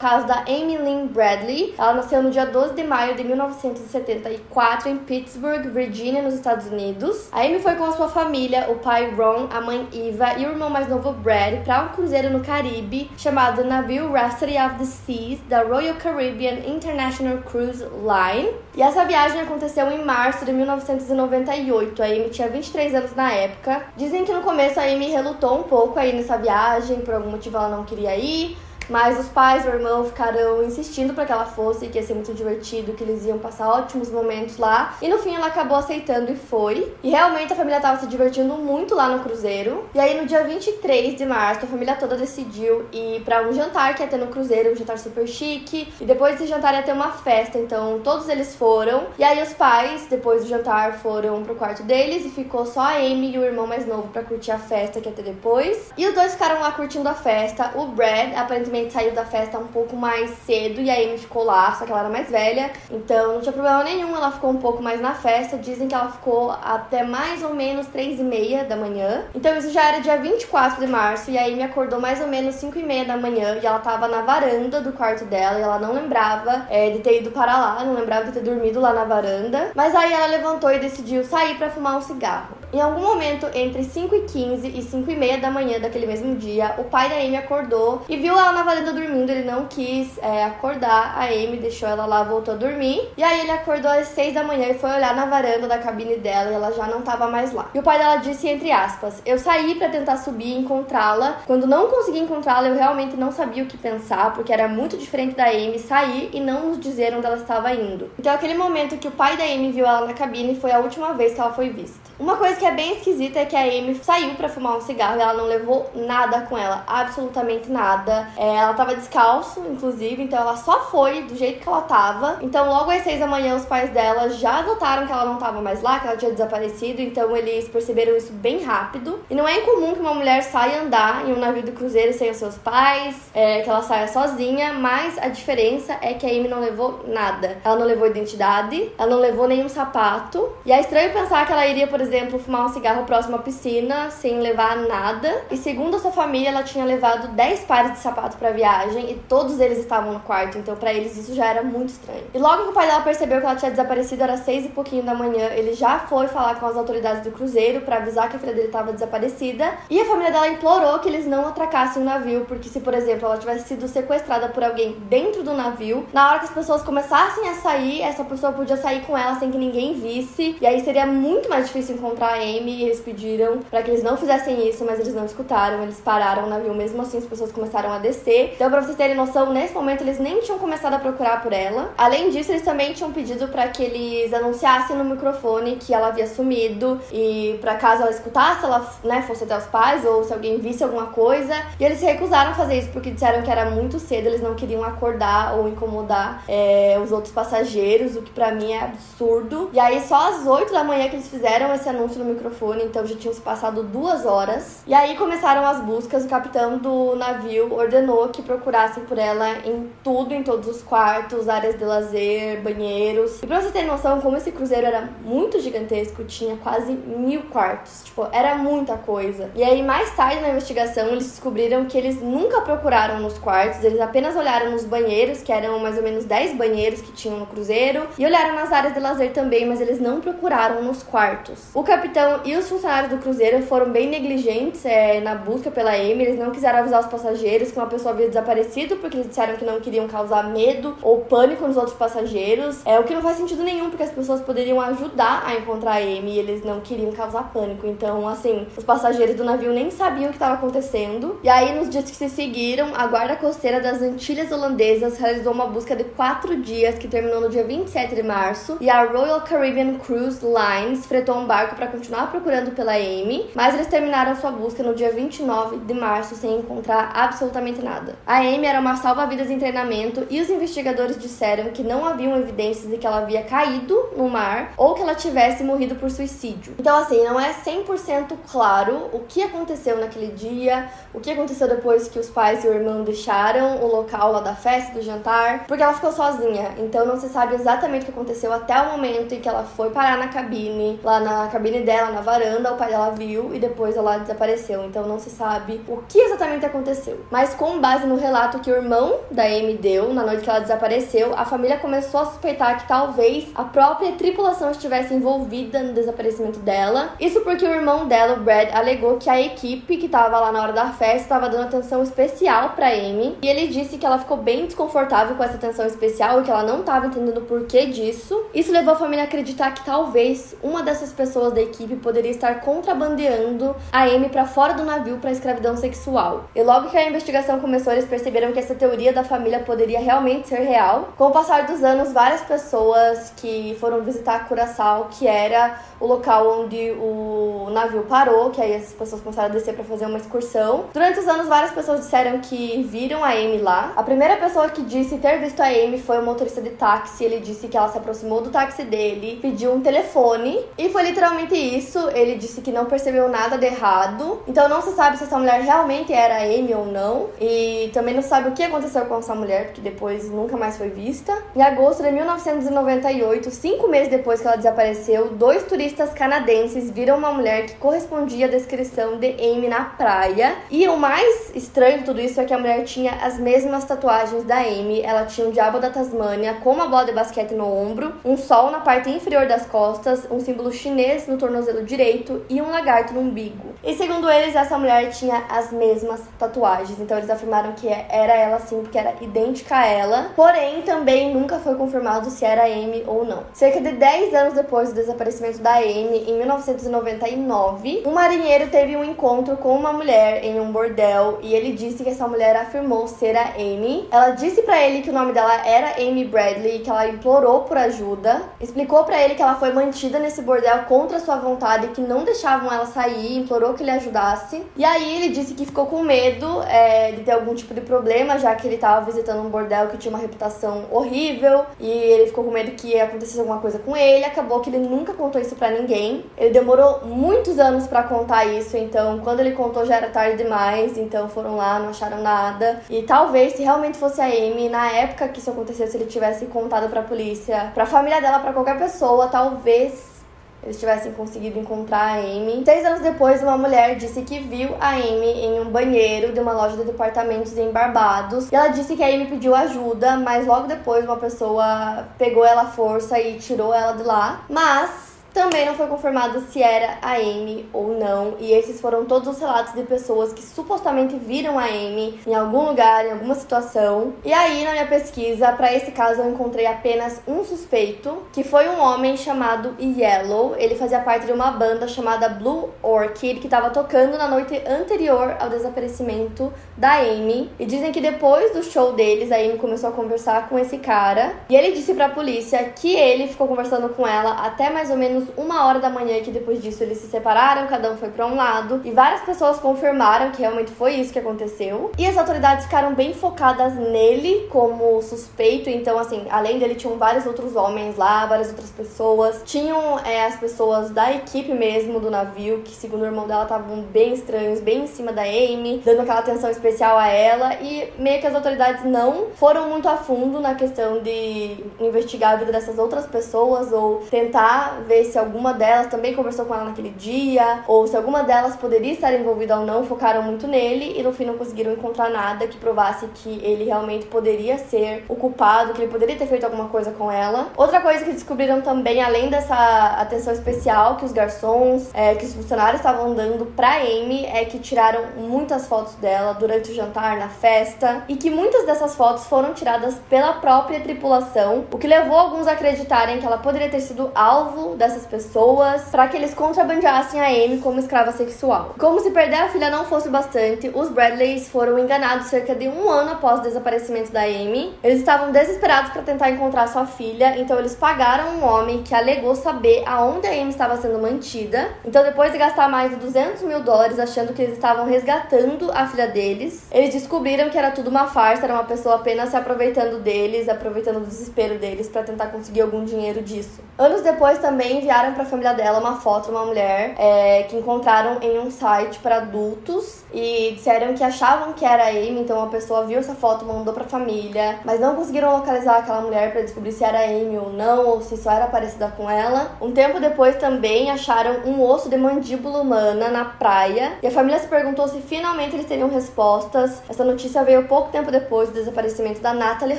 Caso da Amy Lynn Bradley. Ela nasceu no dia 12 de maio de 1974 em Pittsburgh, Virgínia, nos Estados Unidos. A Amy foi com a sua família, o pai Ron, a mãe Eva e o irmão mais novo Brad, para um cruzeiro no Caribe chamado Navio Rhapsody of the Seas da Royal Caribbean International Cruise Line. E essa viagem aconteceu em março de 1998. A Amy tinha 23 anos na época. Dizem que no começo a Amy relutou um pouco aí nessa viagem, por algum motivo ela não queria ir. Mas os pais e o irmão ficaram insistindo para que ela fosse, que ia ser muito divertido, que eles iam passar ótimos momentos lá. E no fim ela acabou aceitando e foi. E realmente a família estava se divertindo muito lá no cruzeiro. E aí no dia 23 de março, a família toda decidiu ir para um jantar que ia ter no cruzeiro, um jantar super chique. E depois desse jantar ia ter uma festa, então todos eles foram. E aí os pais, depois do jantar, foram pro quarto deles e ficou só a Amy e o irmão mais novo para curtir a festa que ia ter depois. E os dois ficaram lá curtindo a festa. O Brad, aparentemente saiu da festa um pouco mais cedo e a Amy ficou lá, só que ela era mais velha, então não tinha problema nenhum, ela ficou um pouco mais na festa. Dizem que ela ficou até mais ou menos 3 e meia da manhã. Então isso já era dia 24 de março e a Amy acordou mais ou menos 5 e meia da manhã e ela tava na varanda do quarto dela e ela não lembrava é, de ter ido para lá, não lembrava de ter dormido lá na varanda. Mas aí ela levantou e decidiu sair para fumar um cigarro. Em algum momento entre 5 e 15 e 5 e meia da manhã daquele mesmo dia, o pai da Amy acordou e viu ela na varanda dormindo. Ele não quis é, acordar a Amy, deixou ela lá, voltou a dormir. E aí ele acordou às 6 da manhã e foi olhar na varanda da cabine dela e ela já não tava mais lá. E o pai dela disse, entre aspas, eu saí para tentar subir e encontrá-la. Quando não consegui encontrá-la, eu realmente não sabia o que pensar, porque era muito diferente da Amy sair e não nos dizer onde ela estava indo. Então aquele momento que o pai da Amy viu ela na cabine foi a última vez que ela foi vista. Uma coisa que é bem esquisita é que a Amy saiu para fumar um cigarro e ela não levou nada com ela, absolutamente nada. É, ela tava descalço, inclusive, então ela só foi do jeito que ela tava. Então, logo às seis da manhã, os pais dela já notaram que ela não tava mais lá, que ela tinha desaparecido, então eles perceberam isso bem rápido. E não é incomum que uma mulher saia andar em um navio do cruzeiro sem os seus pais, é, que ela saia sozinha, mas a diferença é que a Amy não levou nada. Ela não levou identidade, ela não levou nenhum sapato. E é estranho pensar que ela iria, por exemplo, exemplo, fumar um cigarro próximo à piscina sem levar nada. E segundo a sua família, ela tinha levado 10 pares de sapato para viagem e todos eles estavam no quarto, então para eles isso já era muito estranho. E logo que o pai dela percebeu que ela tinha desaparecido, era seis e pouquinho da manhã, ele já foi falar com as autoridades do cruzeiro para avisar que a filha dele estava desaparecida. E a família dela implorou que eles não atracassem o navio, porque se, por exemplo, ela tivesse sido sequestrada por alguém dentro do navio, na hora que as pessoas começassem a sair, essa pessoa podia sair com ela sem que ninguém visse, e aí seria muito mais difícil encontrar a Amy e eles pediram para que eles não fizessem isso, mas eles não escutaram, eles pararam o navio mesmo assim, as pessoas começaram a descer. Então, pra vocês terem noção, nesse momento eles nem tinham começado a procurar por ela. Além disso, eles também tinham pedido para que eles anunciassem no microfone que ela havia sumido e para caso ela escutasse, ela né, fosse até os pais ou se alguém visse alguma coisa. E eles se recusaram a fazer isso porque disseram que era muito cedo, eles não queriam acordar ou incomodar é, os outros passageiros, o que para mim é absurdo. E aí, só às 8 da manhã que eles fizeram esse anúncio no microfone, então já tinham se passado duas horas. E aí começaram as buscas. O capitão do navio ordenou que procurassem por ela em tudo, em todos os quartos, áreas de lazer, banheiros. E pra vocês terem noção, como esse cruzeiro era muito gigantesco, tinha quase mil quartos. Tipo, era muita coisa. E aí, mais tarde na investigação, eles descobriram que eles nunca procuraram nos quartos, eles apenas olharam nos banheiros, que eram mais ou menos 10 banheiros que tinham no cruzeiro, e olharam nas áreas de lazer também, mas eles não procuraram nos quartos. O capitão e os funcionários do cruzeiro foram bem negligentes é, na busca pela Amy. Eles não quiseram avisar os passageiros que uma pessoa havia desaparecido, porque eles disseram que não queriam causar medo ou pânico nos outros passageiros. É o que não faz sentido nenhum, porque as pessoas poderiam ajudar a encontrar a Amy e eles não queriam causar pânico. Então, assim, os passageiros do navio nem sabiam o que estava acontecendo. E aí, nos dias que se seguiram, a guarda costeira das Antilhas Holandesas realizou uma busca de quatro dias que terminou no dia 27 de março. E a Royal Caribbean Cruise Lines fretou um barco para continuar continuar procurando pela Amy, mas eles terminaram sua busca no dia 29 de março sem encontrar absolutamente nada. A Amy era uma salva-vidas em treinamento e os investigadores disseram que não haviam evidências de que ela havia caído no mar ou que ela tivesse morrido por suicídio. Então, assim, não é 100% claro o que aconteceu naquele dia, o que aconteceu depois que os pais e o irmão deixaram o local lá da festa, do jantar, porque ela ficou sozinha. Então, não se sabe exatamente o que aconteceu até o momento em que ela foi parar na cabine, lá na cabine dela, na varanda, o pai dela viu e depois ela desapareceu. Então, não se sabe o que exatamente aconteceu. Mas, com base no relato que o irmão da Amy deu na noite que ela desapareceu, a família começou a suspeitar que talvez a própria tripulação estivesse envolvida no desaparecimento dela. Isso porque o irmão dela, o Brad, alegou que a equipe que estava lá na hora da festa estava dando atenção especial para Amy. E ele disse que ela ficou bem desconfortável com essa atenção especial e que ela não estava entendendo o porquê disso. Isso levou a família a acreditar que talvez uma dessas pessoas da equipe poderia estar contrabandeando a Amy para fora do navio para escravidão sexual. E logo que a investigação começou, eles perceberam que essa teoria da família poderia realmente ser real. Com o passar dos anos, várias pessoas que foram visitar Curaçao, que era o local onde o navio parou, que aí as pessoas começaram a descer para fazer uma excursão. Durante os anos, várias pessoas disseram que viram a Amy lá. A primeira pessoa que disse ter visto a Amy foi o motorista de táxi. Ele disse que ela se aproximou do táxi dele, pediu um telefone e foi literalmente isso. Ele disse que não percebeu nada de errado. Então não se sabe se essa mulher realmente era a Amy ou não. E também não se sabe o que aconteceu com essa mulher, porque depois nunca mais foi vista. Em agosto de 1998, cinco meses depois que ela desapareceu, dois turistas canadenses viram uma mulher que correspondia à descrição de Amy na praia. E o mais estranho de tudo isso é que a mulher tinha as mesmas tatuagens da Amy. Ela tinha um diabo da Tasmânia com uma bola de basquete no ombro, um sol na parte inferior das costas, um símbolo chinês no tornozelo direito e um lagarto no umbigo. E segundo eles, essa mulher tinha as mesmas tatuagens. Então eles afirmaram que era ela sim, porque era idêntica a ela. Porém, também nunca foi confirmado se era Amy ou não. Cerca de 10 anos depois do desaparecimento da Amy, em 1999, um marinheiro teve um encontro com uma mulher em um bordel e ele disse que essa mulher afirmou ser a Amy. Ela disse para ele que o nome dela era Amy Bradley e que ela implorou por ajuda. Explicou para ele que ela foi mantida nesse bordel contra sua vontade e que não deixavam ela sair, implorou que ele ajudasse. E aí ele disse que ficou com medo é, de ter algum tipo de problema, já que ele estava visitando um bordel que tinha uma reputação horrível e ele ficou com medo que ia acontecer alguma coisa com ele. Acabou que ele nunca contou isso para ninguém. Ele demorou muitos anos para contar isso, então quando ele contou já era tarde demais, então foram lá, não acharam nada. E talvez se realmente fosse a Amy, na época que isso aconteceu, se ele tivesse contado para a polícia, para a família dela, para qualquer pessoa, talvez eles tivessem conseguido encontrar a Amy. Seis anos depois, uma mulher disse que viu a Amy em um banheiro de uma loja de departamentos em Barbados. E ela disse que a Amy pediu ajuda, mas logo depois uma pessoa pegou ela à força e tirou ela de lá. Mas também não foi confirmado se era a Amy ou não, e esses foram todos os relatos de pessoas que supostamente viram a Amy em algum lugar, em alguma situação. E aí, na minha pesquisa, para esse caso, eu encontrei apenas um suspeito, que foi um homem chamado Yellow. Ele fazia parte de uma banda chamada Blue Orchid, que estava tocando na noite anterior ao desaparecimento da Amy. E dizem que depois do show deles, a Amy começou a conversar com esse cara, e ele disse para a polícia que ele ficou conversando com ela até mais ou menos menos uma hora da manhã que depois disso eles se separaram, cada um foi para um lado e várias pessoas confirmaram que realmente foi isso que aconteceu. E as autoridades ficaram bem focadas nele como suspeito, então assim, além dele tinham vários outros homens lá, várias outras pessoas. Tinham é, as pessoas da equipe mesmo do navio, que segundo o irmão dela estavam bem estranhos, bem em cima da Amy, dando aquela atenção especial a ela e meio que as autoridades não foram muito a fundo na questão de investigar a vida dessas outras pessoas ou tentar ver se alguma delas também conversou com ela naquele dia, ou se alguma delas poderia estar envolvida ou não, focaram muito nele e no fim não conseguiram encontrar nada que provasse que ele realmente poderia ser o culpado, que ele poderia ter feito alguma coisa com ela. Outra coisa que descobriram também, além dessa atenção especial que os garçons, é, que os funcionários estavam dando pra Amy, é que tiraram muitas fotos dela durante o jantar, na festa, e que muitas dessas fotos foram tiradas pela própria tripulação, o que levou alguns a acreditarem que ela poderia ter sido alvo dessa pessoas para que eles contrabandeassem a Amy como escrava sexual. Como se perder a filha não fosse bastante, os Bradleys foram enganados cerca de um ano após o desaparecimento da Amy. Eles estavam desesperados para tentar encontrar sua filha, então eles pagaram um homem que alegou saber aonde a Amy estava sendo mantida. Então, depois de gastar mais de 200 mil dólares achando que eles estavam resgatando a filha deles, eles descobriram que era tudo uma farsa, era uma pessoa apenas se aproveitando deles, aproveitando o desespero deles para tentar conseguir algum dinheiro disso. Anos depois também enviaram para a família dela uma foto de uma mulher é, que encontraram em um site para adultos e disseram que achavam que era a Amy, então a pessoa viu essa foto, mandou para a família, mas não conseguiram localizar aquela mulher para descobrir se era a Amy ou não, ou se só era parecida com ela. Um tempo depois também acharam um osso de mandíbula humana na praia e a família se perguntou se finalmente eles teriam respostas. Essa notícia veio pouco tempo depois do desaparecimento da Natalie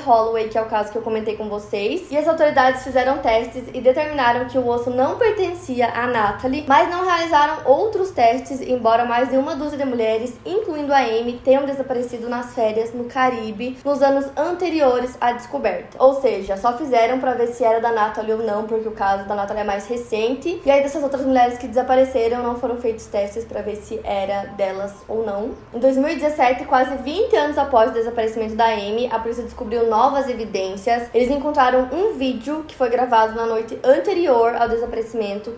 Holloway, que é o caso que eu comentei com vocês, e as autoridades fizeram testes e determinaram que o osso não pertencia a Natalie, mas não realizaram outros testes, embora mais de uma dúzia de mulheres, incluindo a Amy, tenham desaparecido nas férias no Caribe nos anos anteriores à descoberta. Ou seja, só fizeram para ver se era da Natalie ou não, porque o caso da Natalie é mais recente. E aí dessas outras mulheres que desapareceram, não foram feitos testes para ver se era delas ou não. Em 2017, quase 20 anos após o desaparecimento da Amy, a polícia descobriu novas evidências. Eles encontraram um vídeo que foi gravado na noite anterior ao desaparecimento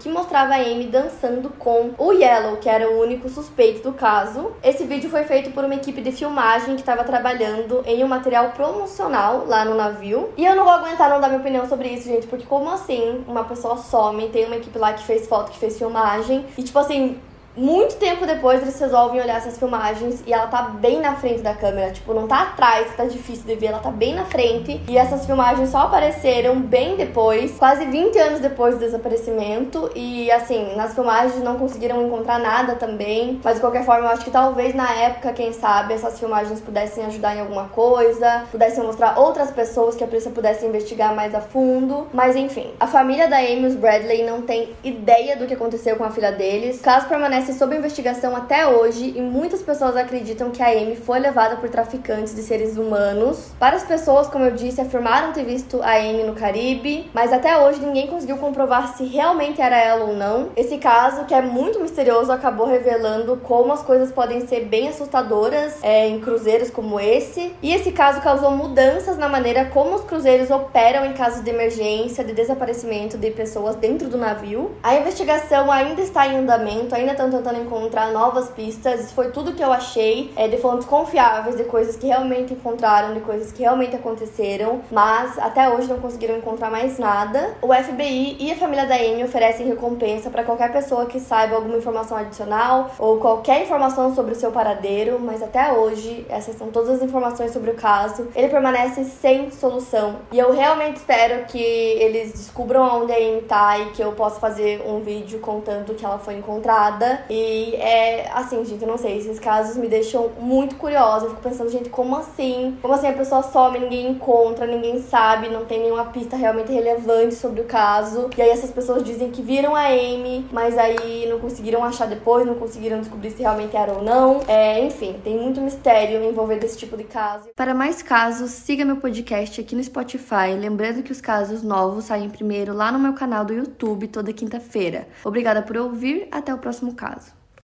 que mostrava a Amy dançando com o Yellow, que era o único suspeito do caso. Esse vídeo foi feito por uma equipe de filmagem que estava trabalhando em um material promocional lá no navio. E eu não vou aguentar não dar minha opinião sobre isso, gente, porque como assim uma pessoa some, tem uma equipe lá que fez foto, que fez filmagem, e tipo assim, muito tempo depois eles resolvem olhar essas filmagens e ela tá bem na frente da câmera, tipo, não tá atrás, que tá difícil de ver, ela tá bem na frente. E essas filmagens só apareceram bem depois, quase 20 anos depois do desaparecimento. E assim, nas filmagens não conseguiram encontrar nada também. Mas de qualquer forma, eu acho que talvez na época, quem sabe, essas filmagens pudessem ajudar em alguma coisa, pudessem mostrar outras pessoas que a polícia pudesse investigar mais a fundo. Mas enfim, a família da Amy Bradley não tem ideia do que aconteceu com a filha deles. Caso permaneça permanece sob investigação até hoje e muitas pessoas acreditam que a Amy foi levada por traficantes de seres humanos. Várias pessoas, como eu disse, afirmaram ter visto a Amy no Caribe, mas até hoje ninguém conseguiu comprovar se realmente era ela ou não. Esse caso, que é muito misterioso, acabou revelando como as coisas podem ser bem assustadoras é, em cruzeiros como esse. E esse caso causou mudanças na maneira como os cruzeiros operam em casos de emergência, de desaparecimento de pessoas dentro do navio. A investigação ainda está em andamento, ainda estão tentando encontrar novas pistas. Isso foi tudo que eu achei é, de fontes confiáveis, de coisas que realmente encontraram, de coisas que realmente aconteceram, mas até hoje não conseguiram encontrar mais nada. O FBI e a família da Amy oferecem recompensa para qualquer pessoa que saiba alguma informação adicional ou qualquer informação sobre o seu paradeiro, mas até hoje essas são todas as informações sobre o caso. Ele permanece sem solução e eu realmente espero que eles descubram onde a Amy tá e que eu possa fazer um vídeo contando que ela foi encontrada e é assim, gente, eu não sei, esses casos me deixam muito curiosa. Eu fico pensando, gente, como assim? Como assim a pessoa some, ninguém encontra, ninguém sabe, não tem nenhuma pista realmente relevante sobre o caso. E aí essas pessoas dizem que viram a Amy, mas aí não conseguiram achar depois, não conseguiram descobrir se realmente era ou não. É, enfim, tem muito mistério envolvendo esse tipo de caso. Para mais casos, siga meu podcast aqui no Spotify. Lembrando que os casos novos saem primeiro lá no meu canal do YouTube toda quinta-feira. Obrigada por ouvir, até o próximo caso caso.